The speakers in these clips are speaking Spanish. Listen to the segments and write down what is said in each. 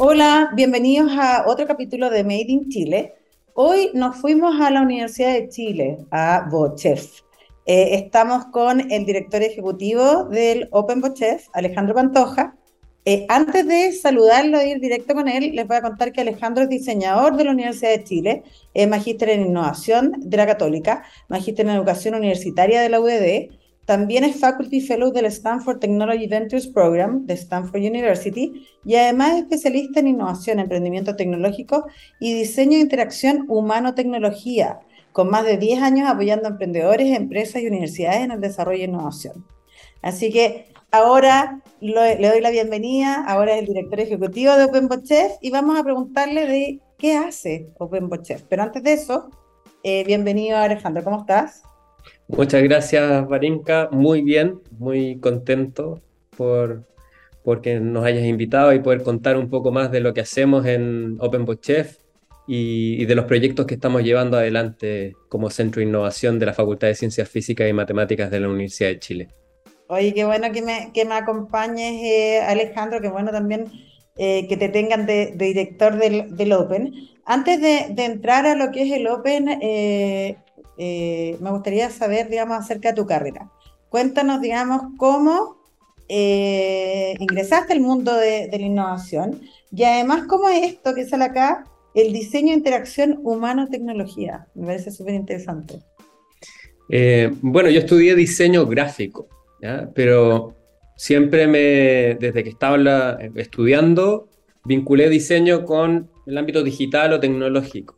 Hola, bienvenidos a otro capítulo de Made in Chile. Hoy nos fuimos a la Universidad de Chile, a Bochef. Eh, estamos con el director ejecutivo del Open Bochef, Alejandro Pantoja. Eh, antes de saludarlo e ir directo con él, les voy a contar que Alejandro es diseñador de la Universidad de Chile, es magíster en innovación de la Católica, magíster en educación universitaria de la UDD, también es Faculty Fellow del Stanford Technology Ventures Program de Stanford University y además es especialista en innovación, emprendimiento tecnológico y diseño de interacción humano-tecnología, con más de 10 años apoyando a emprendedores, empresas y universidades en el desarrollo e innovación. Así que ahora le doy la bienvenida, ahora es el director ejecutivo de OpenBotChef y vamos a preguntarle de qué hace OpenBotChef. Pero antes de eso, eh, bienvenido Alejandro, ¿cómo estás? Muchas gracias, Varinka. Muy bien, muy contento por porque nos hayas invitado y poder contar un poco más de lo que hacemos en OpenBot Chef y, de los proyectos que estamos llevando adelante como Centro de Innovación de la Facultad de Ciencias Físicas y Matemáticas de la Universidad de Chile. Oye, qué bueno que me, que me acompañes, eh, Alejandro, qué bueno también eh, que te tengan de, director del, del, Open. Antes de, de, entrar a lo que es el Open, eh, eh, me gustaría saber, digamos, acerca de tu carrera. Cuéntanos, digamos, cómo eh, ingresaste al mundo de, la innovación y además cómo es esto que sale acá, el diseño interacción humano-tecnología. Me parece súper interesante. Eh, bueno, yo estudié diseño gráfico, pero siempre me, desde que estaba estudiando, vinculé diseño con el ámbito digital o tecnológico.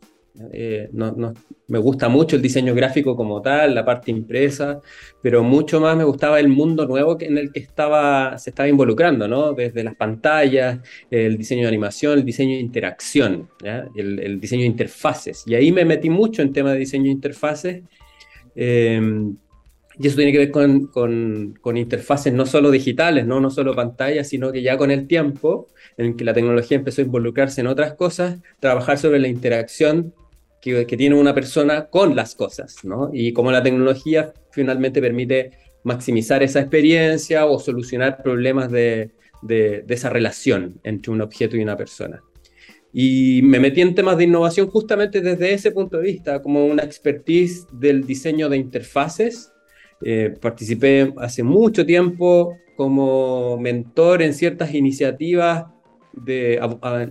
Eh, no, me gusta mucho el diseño gráfico como tal, la parte impresa, pero mucho más me gustaba el mundo nuevo en el que estaba, se estaba involucrando, ¿no? Desde las pantallas, el diseño de animación, el diseño de interacción, el, diseño de interfaces. Y ahí me metí mucho en tema de diseño de interfaces. Em, y eso tiene que ver con, con, con, interfaces no solo digitales, ¿no? no solo pantallas, sino que ya con el tiempo en que la tecnología empezó a involucrarse en otras cosas, trabajar sobre la interacción que, tiene una persona con las cosas, ¿no? Y como la tecnología finalmente permite maximizar esa experiencia o solucionar problemas de, de, esa relación entre un objeto y una persona. Y me metí en temas de innovación justamente desde ese punto de vista, como una expertise del diseño de interfaces. Eh, participé hace mucho tiempo como mentor en ciertas iniciativas de,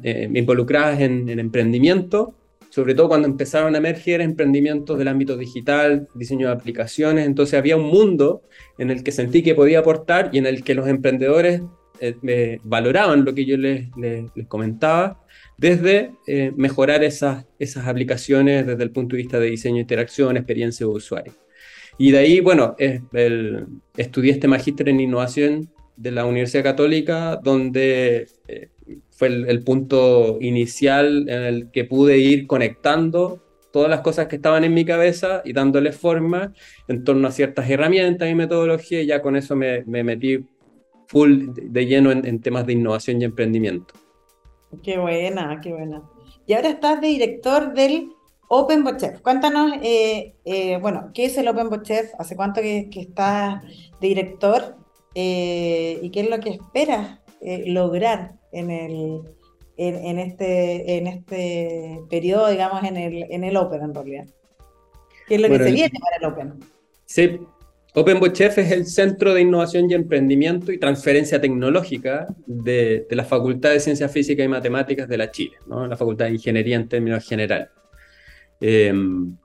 eh, involucradas en, en emprendimiento sobre todo cuando empezaron a emerger emprendimientos del ámbito digital, diseño de aplicaciones, entonces había un mundo en el que sentí que podía aportar y en el que los emprendedores eh, valoraban lo que yo les, comentaba, desde eh, mejorar esas, esas aplicaciones desde el punto de vista de diseño, interacción, experiencia de usuario. Y de ahí, bueno, estudié este magíster en innovación de la Universidad Católica, donde eh, fue el, punto inicial en el que pude ir conectando todas las cosas que estaban en mi cabeza y dándole forma en torno a ciertas herramientas y metodologías, y ya con eso me, metí full de lleno en, temas de innovación y emprendimiento. Qué buena, qué buena. Y ahora estás de director del Open Chef. Cuéntanos, eh, eh, bueno, ¿qué es el Open Chef? ¿Hace cuánto que, estás de director? Eh, ¿Y qué es lo que esperas lograr en, el, en, este, en este periodo, digamos, en el, en el Open en realidad. ¿Qué es lo que se viene para el Open? Sí, OpenBochef es el Centro de Innovación y Emprendimiento y Transferencia Tecnológica de, de, la Facultad de Ciencias Físicas y Matemáticas de la Chile, ¿no? la Facultad de Ingeniería en términos generales. Em,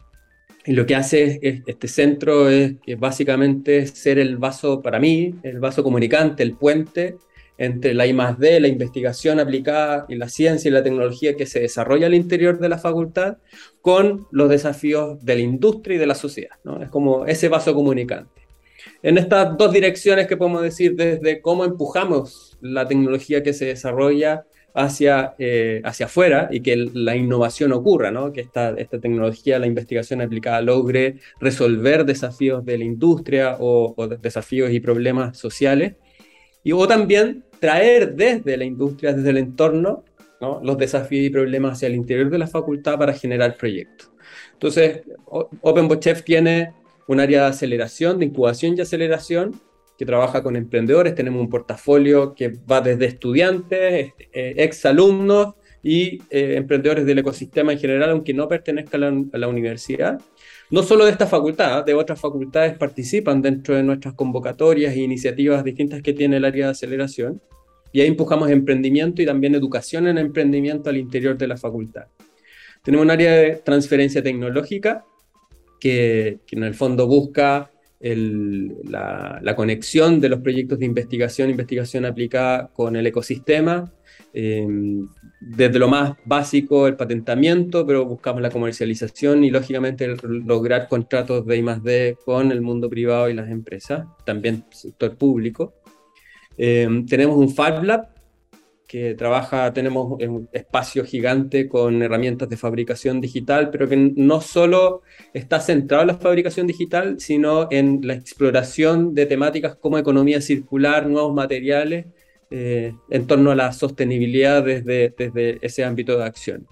y lo que hace este centro es, es, básicamente ser el vaso, para mí, el vaso comunicante, el puente entre la I+D, la investigación aplicada y la ciencia y la tecnología que se desarrolla al interior de la facultad, con los desafíos de la industria y de la sociedad. Es como ese vaso comunicante. En estas dos direcciones que podemos decir desde cómo empujamos la tecnología que se desarrolla hacia, eh, hacia afuera y que la innovación ocurra, ¿no? que esta, esta tecnología, la investigación aplicada logre resolver desafíos de la industria o, o desafíos y problemas sociales y o también traer desde la industria, desde el entorno, los desafíos y problemas hacia el interior de la facultad para generar proyectos. Entonces, OpenBochef tiene un área de aceleración, de incubación y aceleración, que trabaja con emprendedores. Tenemos un portafolio que va desde estudiantes, eh, exalumnos y eh, emprendedores del ecosistema en general, aunque no pertenezcan a la, universidad. No solo de esta facultad, de otras facultades participan dentro de nuestras convocatorias e iniciativas distintas que tiene el área de aceleración. Y ahí empujamos emprendimiento y también educación en emprendimiento al interior de la facultad. Tenemos un área de transferencia tecnológica que, en el fondo busca la, conexión de los proyectos de investigación, investigación aplicada con el ecosistema, em, desde lo más básico, el patentamiento, pero buscamos la comercialización y lógicamente lograr contratos de I+D con el mundo privado y las empresas, también sector público. Em, tenemos un Fab Lab que trabaja, tenemos un espacio gigante con herramientas de fabricación digital, pero que no solo está centrado en la fabricación digital, sino en la exploración de temáticas como economía circular, nuevos materiales, eh, en torno a la sostenibilidad desde, desde ese ámbito de acción.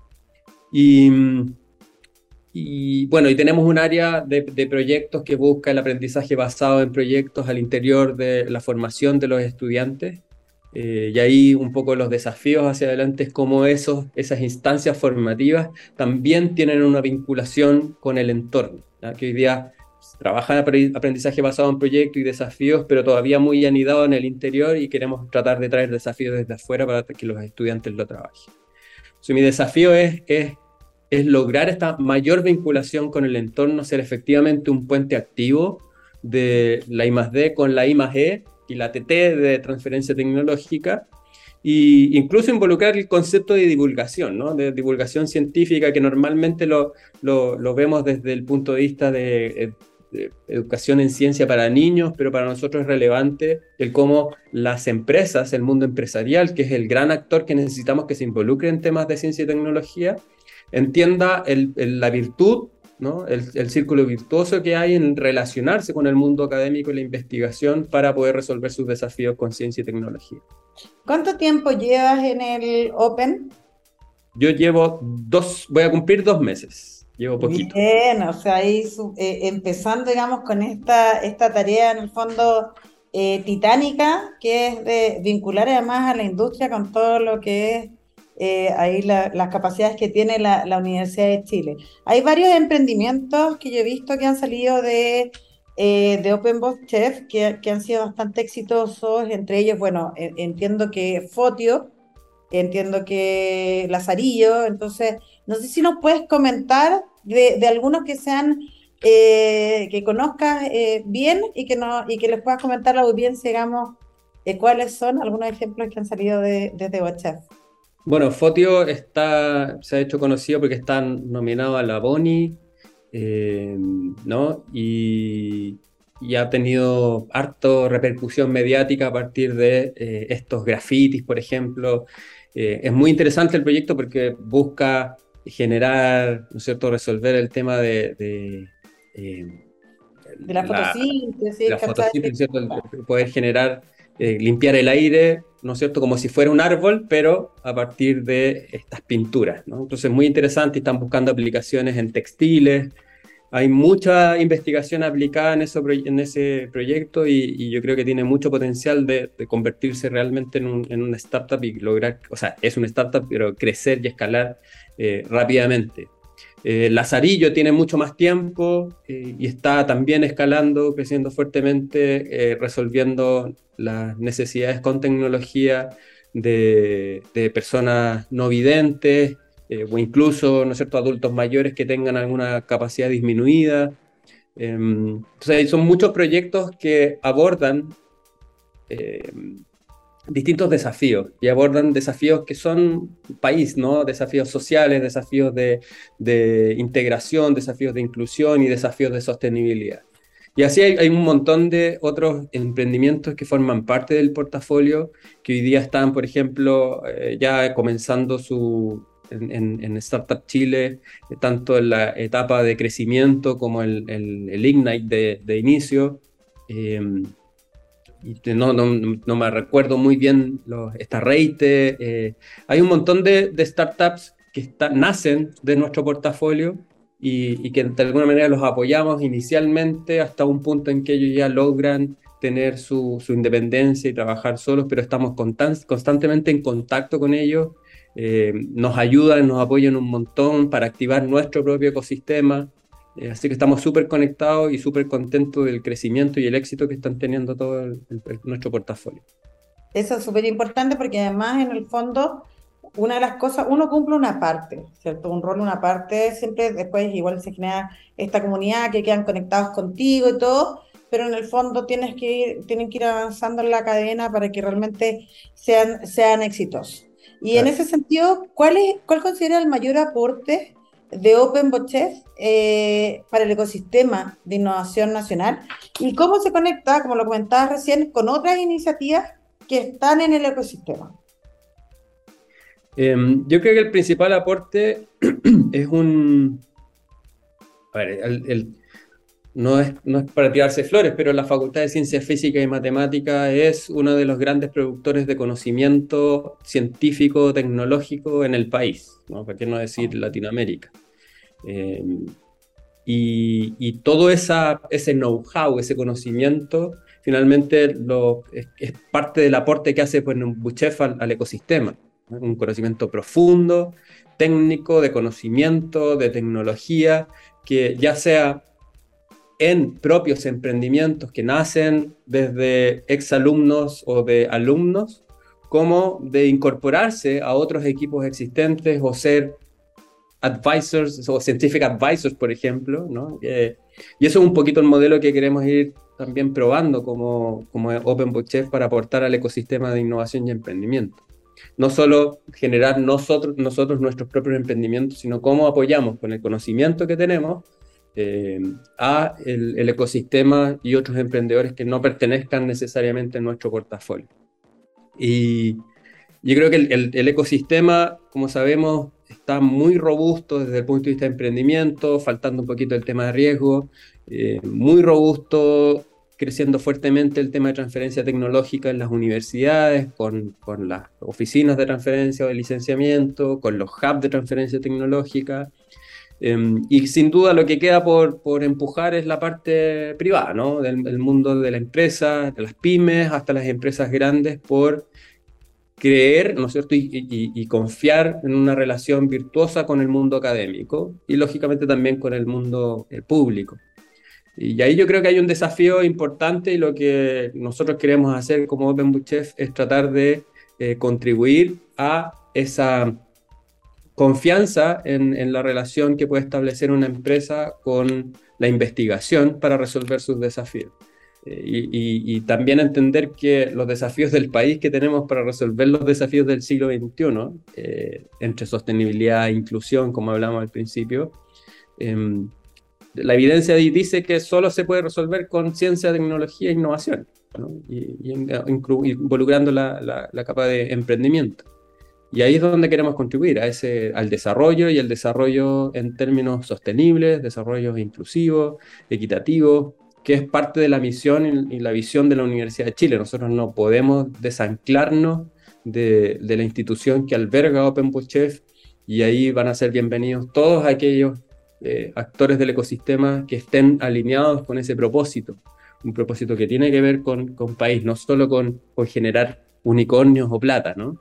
Y, y bueno, y tenemos un área de, de, proyectos que busca el aprendizaje basado en proyectos al interior de la formación de los estudiantes eh, y ahí un poco los desafíos hacia adelante es cómo esos, esas instancias formativas también tienen una vinculación con el entorno, que hoy día trabaja en aprendizaje basado en proyectos y desafíos, pero todavía muy anidado en el interior y queremos tratar de traer desafíos desde afuera para que los estudiantes lo trabajen. mi desafío es, es, es lograr esta mayor vinculación con el entorno, ser efectivamente un puente activo de la I+D con la I+E y la TT de transferencia tecnológica, e incluso involucrar el concepto de divulgación, ¿no? de divulgación científica, que normalmente lo, lo, vemos desde el punto de vista de, de, educación en ciencia para niños, pero para nosotros es relevante el cómo las empresas, el mundo empresarial, que es el gran actor que necesitamos que se involucre en temas de ciencia y tecnología, entienda el, la virtud el, círculo virtuoso que hay en relacionarse con el mundo académico y la investigación para poder resolver sus desafíos con ciencia y tecnología. ¿Cuánto tiempo llevas en el Open? Yo llevo dos, voy a cumplir dos meses. Llevo poquito. Bien, o sea, ahí eh, empezando, digamos, con esta, esta tarea en el fondo eh, titánica, que es de vincular además a la industria con todo lo que es eh, ahí las capacidades que tiene la, Universidad de Chile. Hay varios emprendimientos que yo he visto que han salido de, eh, de Open Box Chef que, han sido bastante exitosos, entre ellos, bueno, entiendo que Fotio, entiendo que Lazarillo, entonces, no sé si nos puedes comentar de, algunos que sean... Eh, que conozcas bien y que, no, y que les puedas comentar a la audiencia, digamos, cuáles son algunos ejemplos que han salido de, desde WhatsApp. Bueno, Fotio está, se ha hecho conocido porque está nominado a la Boni, eh, ¿no? Y, ha tenido harto repercusión mediática a partir de eh, estos grafitis, por ejemplo. Eh, es muy interesante el proyecto porque busca generar, ¿no es cierto?, resolver el tema de... de, la fotosíntesis, la fotosíntesis, poder generar, limpiar el aire ¿no es cierto? Como si fuera un árbol, pero a partir de estas pinturas, ¿no? Entonces, muy interesante, están buscando aplicaciones en textiles, hay mucha investigación aplicada en, eso, en ese proyecto y, yo creo que tiene mucho potencial de, convertirse realmente en, un, en, una startup y lograr, o sea, es una startup, pero crecer y escalar eh, rápidamente. Eh, Lazarillo tiene mucho más tiempo eh, y está también escalando, creciendo fuertemente, eh, resolviendo las necesidades con tecnología de, personas no videntes o incluso, ¿no es cierto?, adultos mayores que tengan alguna capacidad disminuida. Em, entonces, son muchos proyectos que abordan distintos desafíos y abordan desafíos que son país, ¿no? Desafíos sociales, desafíos de, de integración, desafíos de inclusión y desafíos de sostenibilidad. Y así hay, un montón de otros emprendimientos que forman parte del portafolio, que hoy día están, por ejemplo, eh, ya comenzando su, en, en, Startup Chile, tanto en la etapa de crecimiento como el, el, Ignite de, de inicio. Eh, no, no, no, me recuerdo muy bien los, esta rate. Eh, hay un montón de, startups que nacen de nuestro portafolio y, y, que de alguna manera los apoyamos inicialmente hasta un punto en que ellos ya logran tener su, independencia y trabajar solos, pero estamos constantemente en contacto con ellos, eh, nos ayudan, nos apoyan un montón para activar nuestro propio ecosistema, eh, así que estamos súper conectados y súper contentos del crecimiento y el éxito que están teniendo todo nuestro portafolio. Eso es súper importante porque además en el fondo una de las cosas, uno cumple una parte, ¿cierto? Un rol, una parte, siempre después igual se genera esta comunidad que quedan conectados contigo y todo, pero en el fondo tienes que ir, tienen que ir avanzando en la cadena para que realmente sean, sean exitosos. Y en ese sentido, ¿cuál, es, ¿cuál considera el mayor aporte de Open eh, para el ecosistema de innovación nacional? ¿Y cómo se conecta, como lo comentabas recién, con otras iniciativas que están en el ecosistema? Em, yo creo que el principal aporte es un... A ver, el, no, es, no es para tirarse flores, pero la Facultad de Ciencias Físicas y Matemáticas es uno de los grandes productores de conocimiento científico, tecnológico en el país, ¿no? ¿para qué no decir Latinoamérica? Em, y, todo esa, ese know-how, ese conocimiento, finalmente lo, es, parte del aporte que hace pues, Buchef al, ecosistema. Un conocimiento profundo, técnico, de conocimiento, de tecnología, que ya sea en propios emprendimientos que nacen desde exalumnos o de alumnos, como de incorporarse a otros equipos existentes o ser advisors o scientific advisors, por ejemplo, ¿no? Eh, y eso es un poquito el modelo que queremos ir también probando como, como Open Chef para aportar al ecosistema de innovación y emprendimiento. No solo generar nosotros, nosotros nuestros propios emprendimientos, sino cómo apoyamos con el conocimiento que tenemos eh, a el, ecosistema y otros emprendedores que no pertenezcan necesariamente a nuestro portafolio. Y yo creo que el, el ecosistema, como sabemos, está muy robusto desde el punto de vista de emprendimiento, faltando un poquito el tema de riesgo, eh, muy robusto, creciendo fuertemente el tema de transferencia tecnológica en las universidades, con, con las oficinas de transferencia o de licenciamiento, con los hubs de transferencia tecnológica. Em, y sin duda lo que queda por, por empujar es la parte privada, ¿no? Del, del, mundo de la empresa, de las pymes, hasta las empresas grandes, por creer, ¿no es cierto?, y, confiar en una relación virtuosa con el mundo académico y lógicamente también con el mundo el público. Y ahí yo creo que hay un desafío importante y lo que nosotros queremos hacer como Open Chef es tratar de eh, contribuir a esa confianza en, en, la relación que puede establecer una empresa con la investigación para resolver sus desafíos. Eh, y, también entender que los desafíos del país que tenemos para resolver los desafíos del siglo XXI, eh, entre sostenibilidad e inclusión, como hablamos al principio, em, la evidencia dice que solo se puede resolver con ciencia, tecnología e innovación, y, involucrando la, la, capa de emprendimiento. Y ahí es donde queremos contribuir, a ese, al desarrollo y el desarrollo en términos sostenibles, desarrollo inclusivo, equitativo, que es parte de la misión y la visión de la Universidad de Chile. Nosotros no podemos desanclarnos de, la institución que alberga Open Chef y ahí van a ser bienvenidos todos aquellos eh, actores del ecosistema que estén alineados con ese propósito, un propósito que tiene que ver con, con país, no solo con, con generar unicornios o plata, ¿no?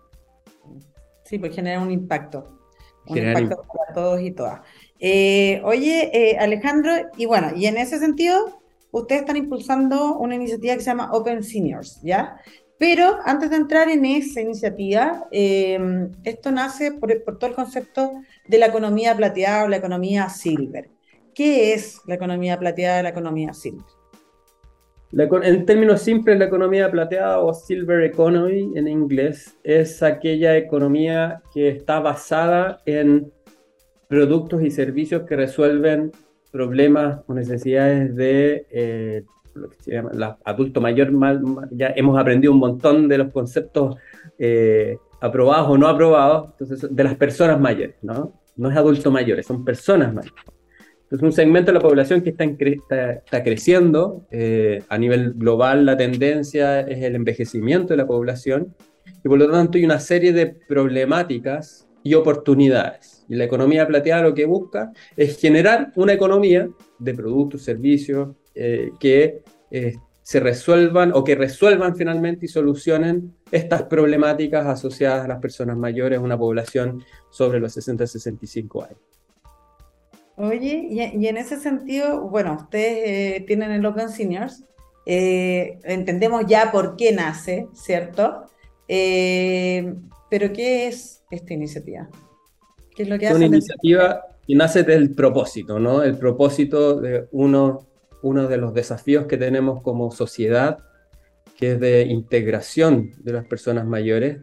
Sí, pues generar un impacto. Un impacto para todos y todas. Eh, oye, eh, Alejandro, y bueno, y en ese sentido, ustedes están impulsando una iniciativa que se llama Open Seniors, ¿ya? Pero antes de entrar en esa iniciativa, em, esto nace por, todo el concepto de la economía plateada o la economía silver. ¿Qué es la economía plateada y la economía silver? En términos simples, la economía plateada o silver economy en inglés es aquella economía que está basada en productos y servicios que resuelven problemas o necesidades de eh, lo que se llama adulto mayor. ya hemos aprendido un montón de los conceptos eh, aprobados o no aprobados, entonces, de las personas mayores, ¿no? No es adulto mayores, son personas mayores. Entonces, un segmento de la población que está, está, creciendo, eh, a nivel global la tendencia es el envejecimiento de la población, y por lo tanto hay una serie de problemáticas y oportunidades. Y la economía plateada lo que busca es generar una economía de productos, servicios, eh, que eh, se resuelvan o que resuelvan finalmente y solucionen estas problemáticas asociadas a las personas mayores, una población sobre los 60-65 años. Oye, y, en ese sentido, bueno, ustedes eh, tienen el Open Seniors, eh, entendemos ya por qué nace, ¿cierto? Eh, pero ¿qué es esta iniciativa? ¿Qué es lo que es una iniciativa que nace del propósito, ¿no? El propósito de uno, uno de los desafíos que tenemos como sociedad, que es de integración de las personas mayores,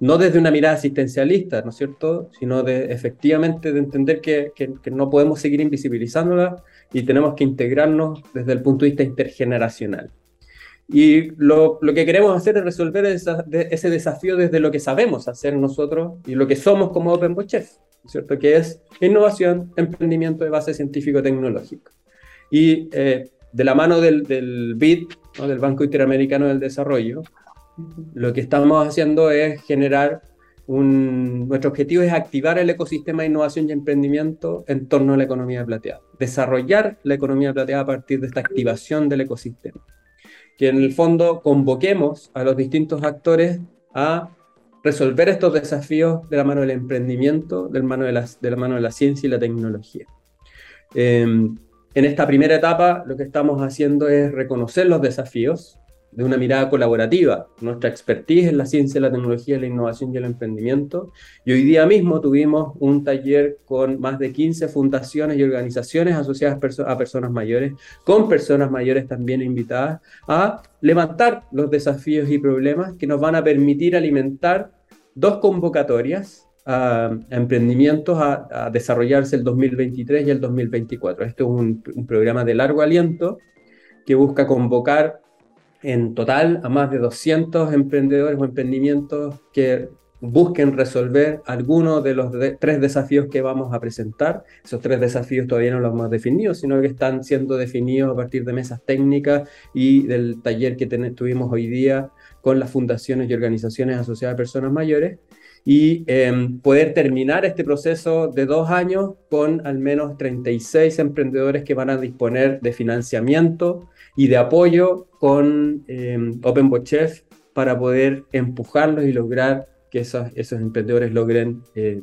no desde una mirada asistencialista, ¿no es cierto?, sino de efectivamente de entender que, que, no podemos seguir invisibilizándola y tenemos que integrarnos desde el punto de vista intergeneracional. Y lo, lo que queremos hacer es resolver ese desafío desde lo que sabemos hacer nosotros y lo que somos como Open Chef, ¿cierto? Que es innovación, emprendimiento de base científico-tecnológico. Y eh, de la mano del, del BID, del Banco Interamericano del Desarrollo, lo que estamos haciendo es generar un... Nuestro objetivo es activar el ecosistema de innovación y emprendimiento en torno a la economía plateada. Desarrollar la economía plateada a partir de esta activación del ecosistema. Que en el fondo convoquemos a los distintos actores a resolver estos desafíos de la mano del emprendimiento, de la mano de, la ciencia y la tecnología. Em, en esta primera etapa lo que estamos haciendo es reconocer los desafíos, de una mirada colaborativa, nuestra expertise en la ciencia, la tecnología, la innovación y el emprendimiento. Y hoy día mismo tuvimos un taller con más de 15 fundaciones y organizaciones asociadas a personas mayores, con personas mayores también invitadas, a levantar los desafíos y problemas que nos van a permitir alimentar dos convocatorias a, emprendimientos a, desarrollarse el 2023 y el 2024. Este es un programa de largo aliento que busca convocar en total a más de 200 emprendedores o emprendimientos que busquen resolver algunos de los tres desafíos que vamos a presentar. Esos tres desafíos todavía no los hemos definido, sino que están siendo definidos a partir de mesas técnicas y del taller que tuvimos hoy día con las fundaciones y organizaciones asociadas a personas mayores y em, poder terminar este proceso de dos años con al menos 36 emprendedores que van a disponer de financiamiento y de apoyo con eh, OpenBotChef para poder empujarlos y lograr que esos, esos emprendedores logren eh,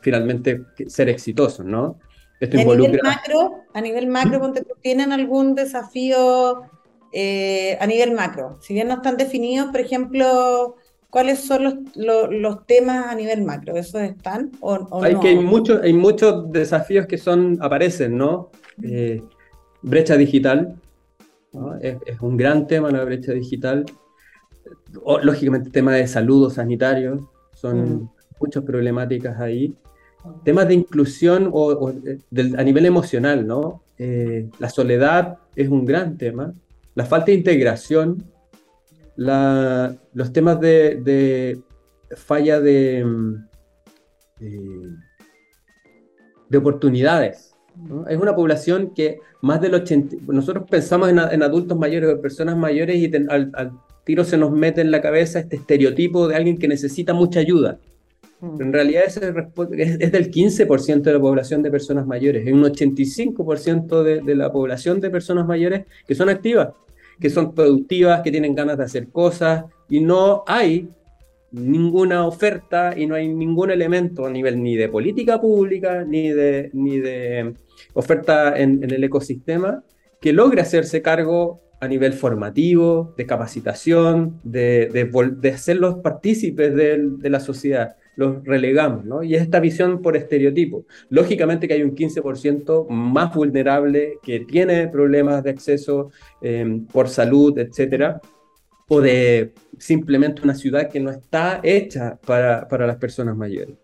finalmente ser exitosos, ¿no? Esto a nivel macro, a nivel macro, ¿tienen algún desafío eh, a nivel macro? Si bien no están definidos, por ejemplo, ¿cuáles son los, los, temas a nivel macro? ¿Esos están o, hay Que hay, muchos hay muchos desafíos que son, aparecen, ¿no? Eh, brecha digital, es, un gran tema la brecha digital. lógicamente, temas de salud o sanitario, son mm. muchas problemáticas ahí. Temas de inclusión o, a nivel emocional, ¿no? Eh, la soledad es un gran tema. La falta de integración, los temas de, falla de, de oportunidades es una población que más del 80... Nosotros pensamos en, adultos mayores o personas mayores y al, tiro se nos mete en la cabeza este estereotipo de alguien que necesita mucha ayuda. Mm. En realidad es, es, del 15% de la población de personas mayores, es un 85% de, de la población de personas mayores que son activas, que son productivas, que tienen ganas de hacer cosas y no hay ninguna oferta y no hay ningún elemento a nivel ni de política pública ni de, ni de oferta en, el ecosistema que logre hacerse cargo a nivel formativo, de capacitación, de, de, hacerlos partícipes de, de, la sociedad. Los relegamos, ¿no? Y es esta visión por estereotipo. Lógicamente que hay un 15% más vulnerable que tiene problemas de acceso eh, por salud, etcétera, o de simplemente una ciudad que no está hecha para, para las personas mayores.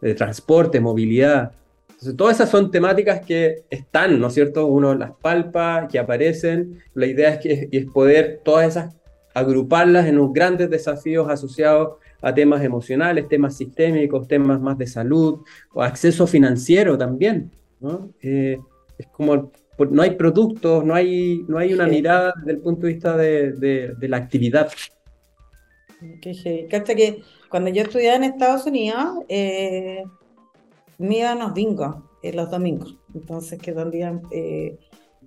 De transporte, movilidad. Entonces, todas esas son temáticas que están, ¿no es cierto? Uno las palpa, que aparecen. La idea es, que, es poder todas esas agruparlas en unos grandes desafíos asociados a temas emocionales, temas sistémicos, temas más de salud, o acceso financiero también. ¿no? Eh, es como no hay productos, no hay, no hay una mirada desde el punto de vista de, de, la actividad. Qué que cuando yo estudiaba en Estados Unidos, eh, me iban los bingos eh, los domingos. Entonces, que donde eh,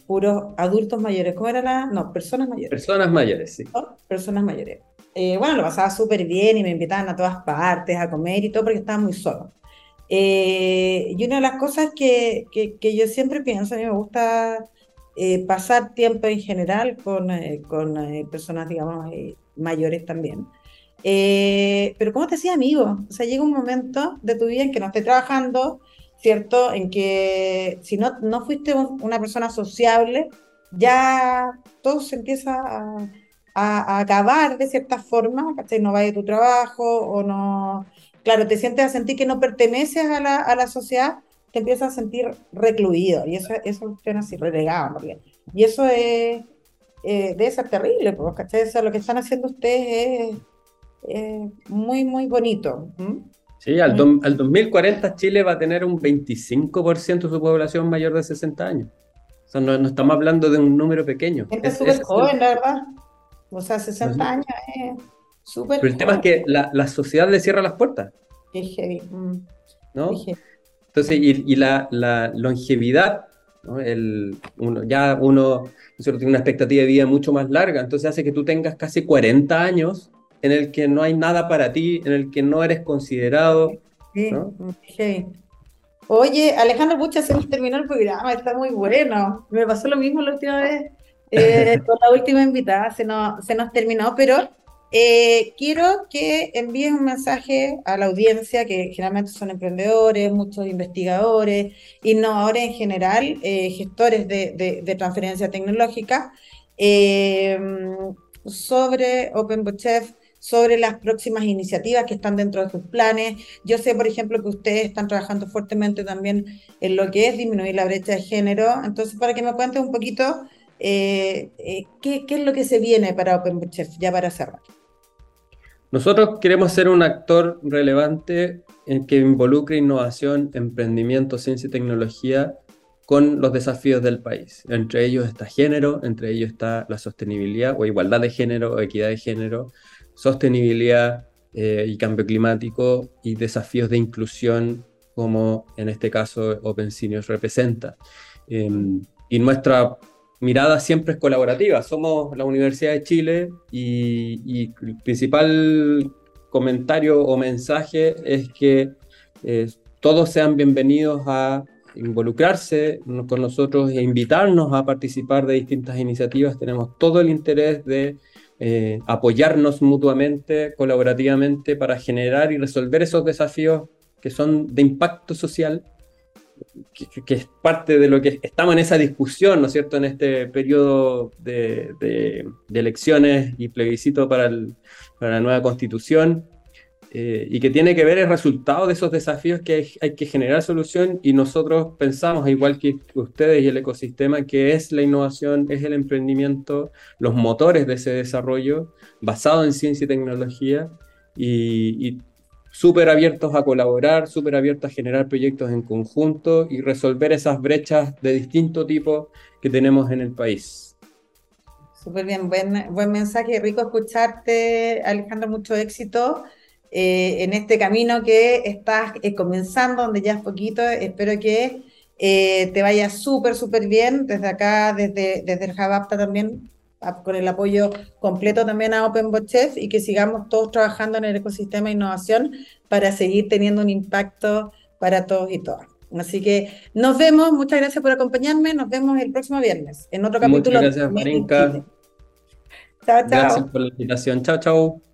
puros adultos mayores. ¿Cómo era la? No, personas mayores. Personas mayores, sí. Personas mayores. Eh, bueno, lo pasaba súper bien y me invitaban a todas partes a comer y todo porque estaba muy solo. Eh, y una de las cosas que, que, yo siempre pienso, a mí me gusta eh, pasar tiempo en general con, con personas, digamos, mayores también. pero ¿cómo te hacía amigo? O sea, llega un momento de tu vida en que no estés trabajando, ¿cierto? En que si no, no fuiste una persona sociable, ya todo se empieza a a, acabar de cierta forma, ¿cachai? No vaya a tu trabajo o no, claro, te sientes a sentir que no perteneces a la, a la sociedad, te empiezas a sentir recluido y eso, eso es así, relegado, Y eso es, eh, debe ser terrible, pues, ¿cachai? O lo que están haciendo ustedes es, muy, muy bonito. Sí, al, al, 2040 Chile va a tener un 25% de su población mayor de 60 años. O sea, no, no estamos hablando de un número pequeño. es súper joven, la verdad. O sea, 60 años es súper. Pero el tema es que la, la, sociedad le cierra las puertas. Es heavy. Mm. ¿No? Entonces, y, y la, la, longevidad, ¿no? el, uno, ya uno tiene una expectativa de vida mucho más larga, entonces hace que tú tengas casi 40 años en el que no hay nada para ti, en el que no eres considerado. Sí, ¿no? heavy. Oye, Alejandro Pucha, se nos terminó el programa, está muy bueno. Me pasó lo mismo la última vez. Eh, con la última invitada se nos, terminó, pero eh, quiero que envíes un mensaje a la audiencia, que generalmente son emprendedores, muchos investigadores, innovadores en general, eh, gestores de, transferencia tecnológica, sobre OpenBochef, sobre las próximas iniciativas que están dentro de sus planes. Yo sé, por ejemplo, que ustedes están trabajando fuertemente también en lo que es disminuir la brecha de género. Entonces, para que me cuentes un poquito eh, eh, ¿qué, es lo que se viene para OpenChef, ya para cerrar? Nosotros queremos ser un actor relevante en que involucre innovación, emprendimiento, ciencia y tecnología con los desafíos del país. Entre ellos está género, entre ellos está la sostenibilidad o igualdad de género o equidad de género, sostenibilidad eh, y cambio climático y desafíos de inclusión como en este caso Open representa. Em, y nuestra mirada siempre es colaborativa. Somos la Universidad de Chile y, el principal comentario o mensaje es que eh, todos sean bienvenidos a involucrarse con nosotros e invitarnos a participar de distintas iniciativas. Tenemos todo el interés de eh, apoyarnos mutuamente, colaborativamente, para generar y resolver esos desafíos que son de impacto social que, es parte de lo que estamos en esa discusión, ¿no es cierto?, en este periodo de, elecciones y plebiscito para, la nueva constitución, eh, y que tiene que ver el resultado de esos desafíos que hay, que generar solución, y nosotros pensamos, igual que ustedes y el ecosistema, que es la innovación, es el emprendimiento, los motores de ese desarrollo basado en ciencia y tecnología, y, y súper abiertos a colaborar, súper abiertos a generar proyectos en conjunto y resolver esas brechas de distinto tipo que tenemos en el país. Súper bien, buen, buen mensaje, rico escucharte, Alejandro, mucho éxito eh, en este camino que estás eh, comenzando, donde ya es poquito, espero que eh, te vaya súper, súper bien, desde acá, desde, desde el Javapta también, con el apoyo completo también a OpenBotChef y que sigamos todos trabajando en el ecosistema de innovación para seguir teniendo un impacto para todos y todas. Así que nos vemos, muchas gracias por acompañarme, nos vemos el próximo viernes en otro capítulo. Muchas gracias, Marinka. Chao, chao. Gracias por la invitación. Chao, chao.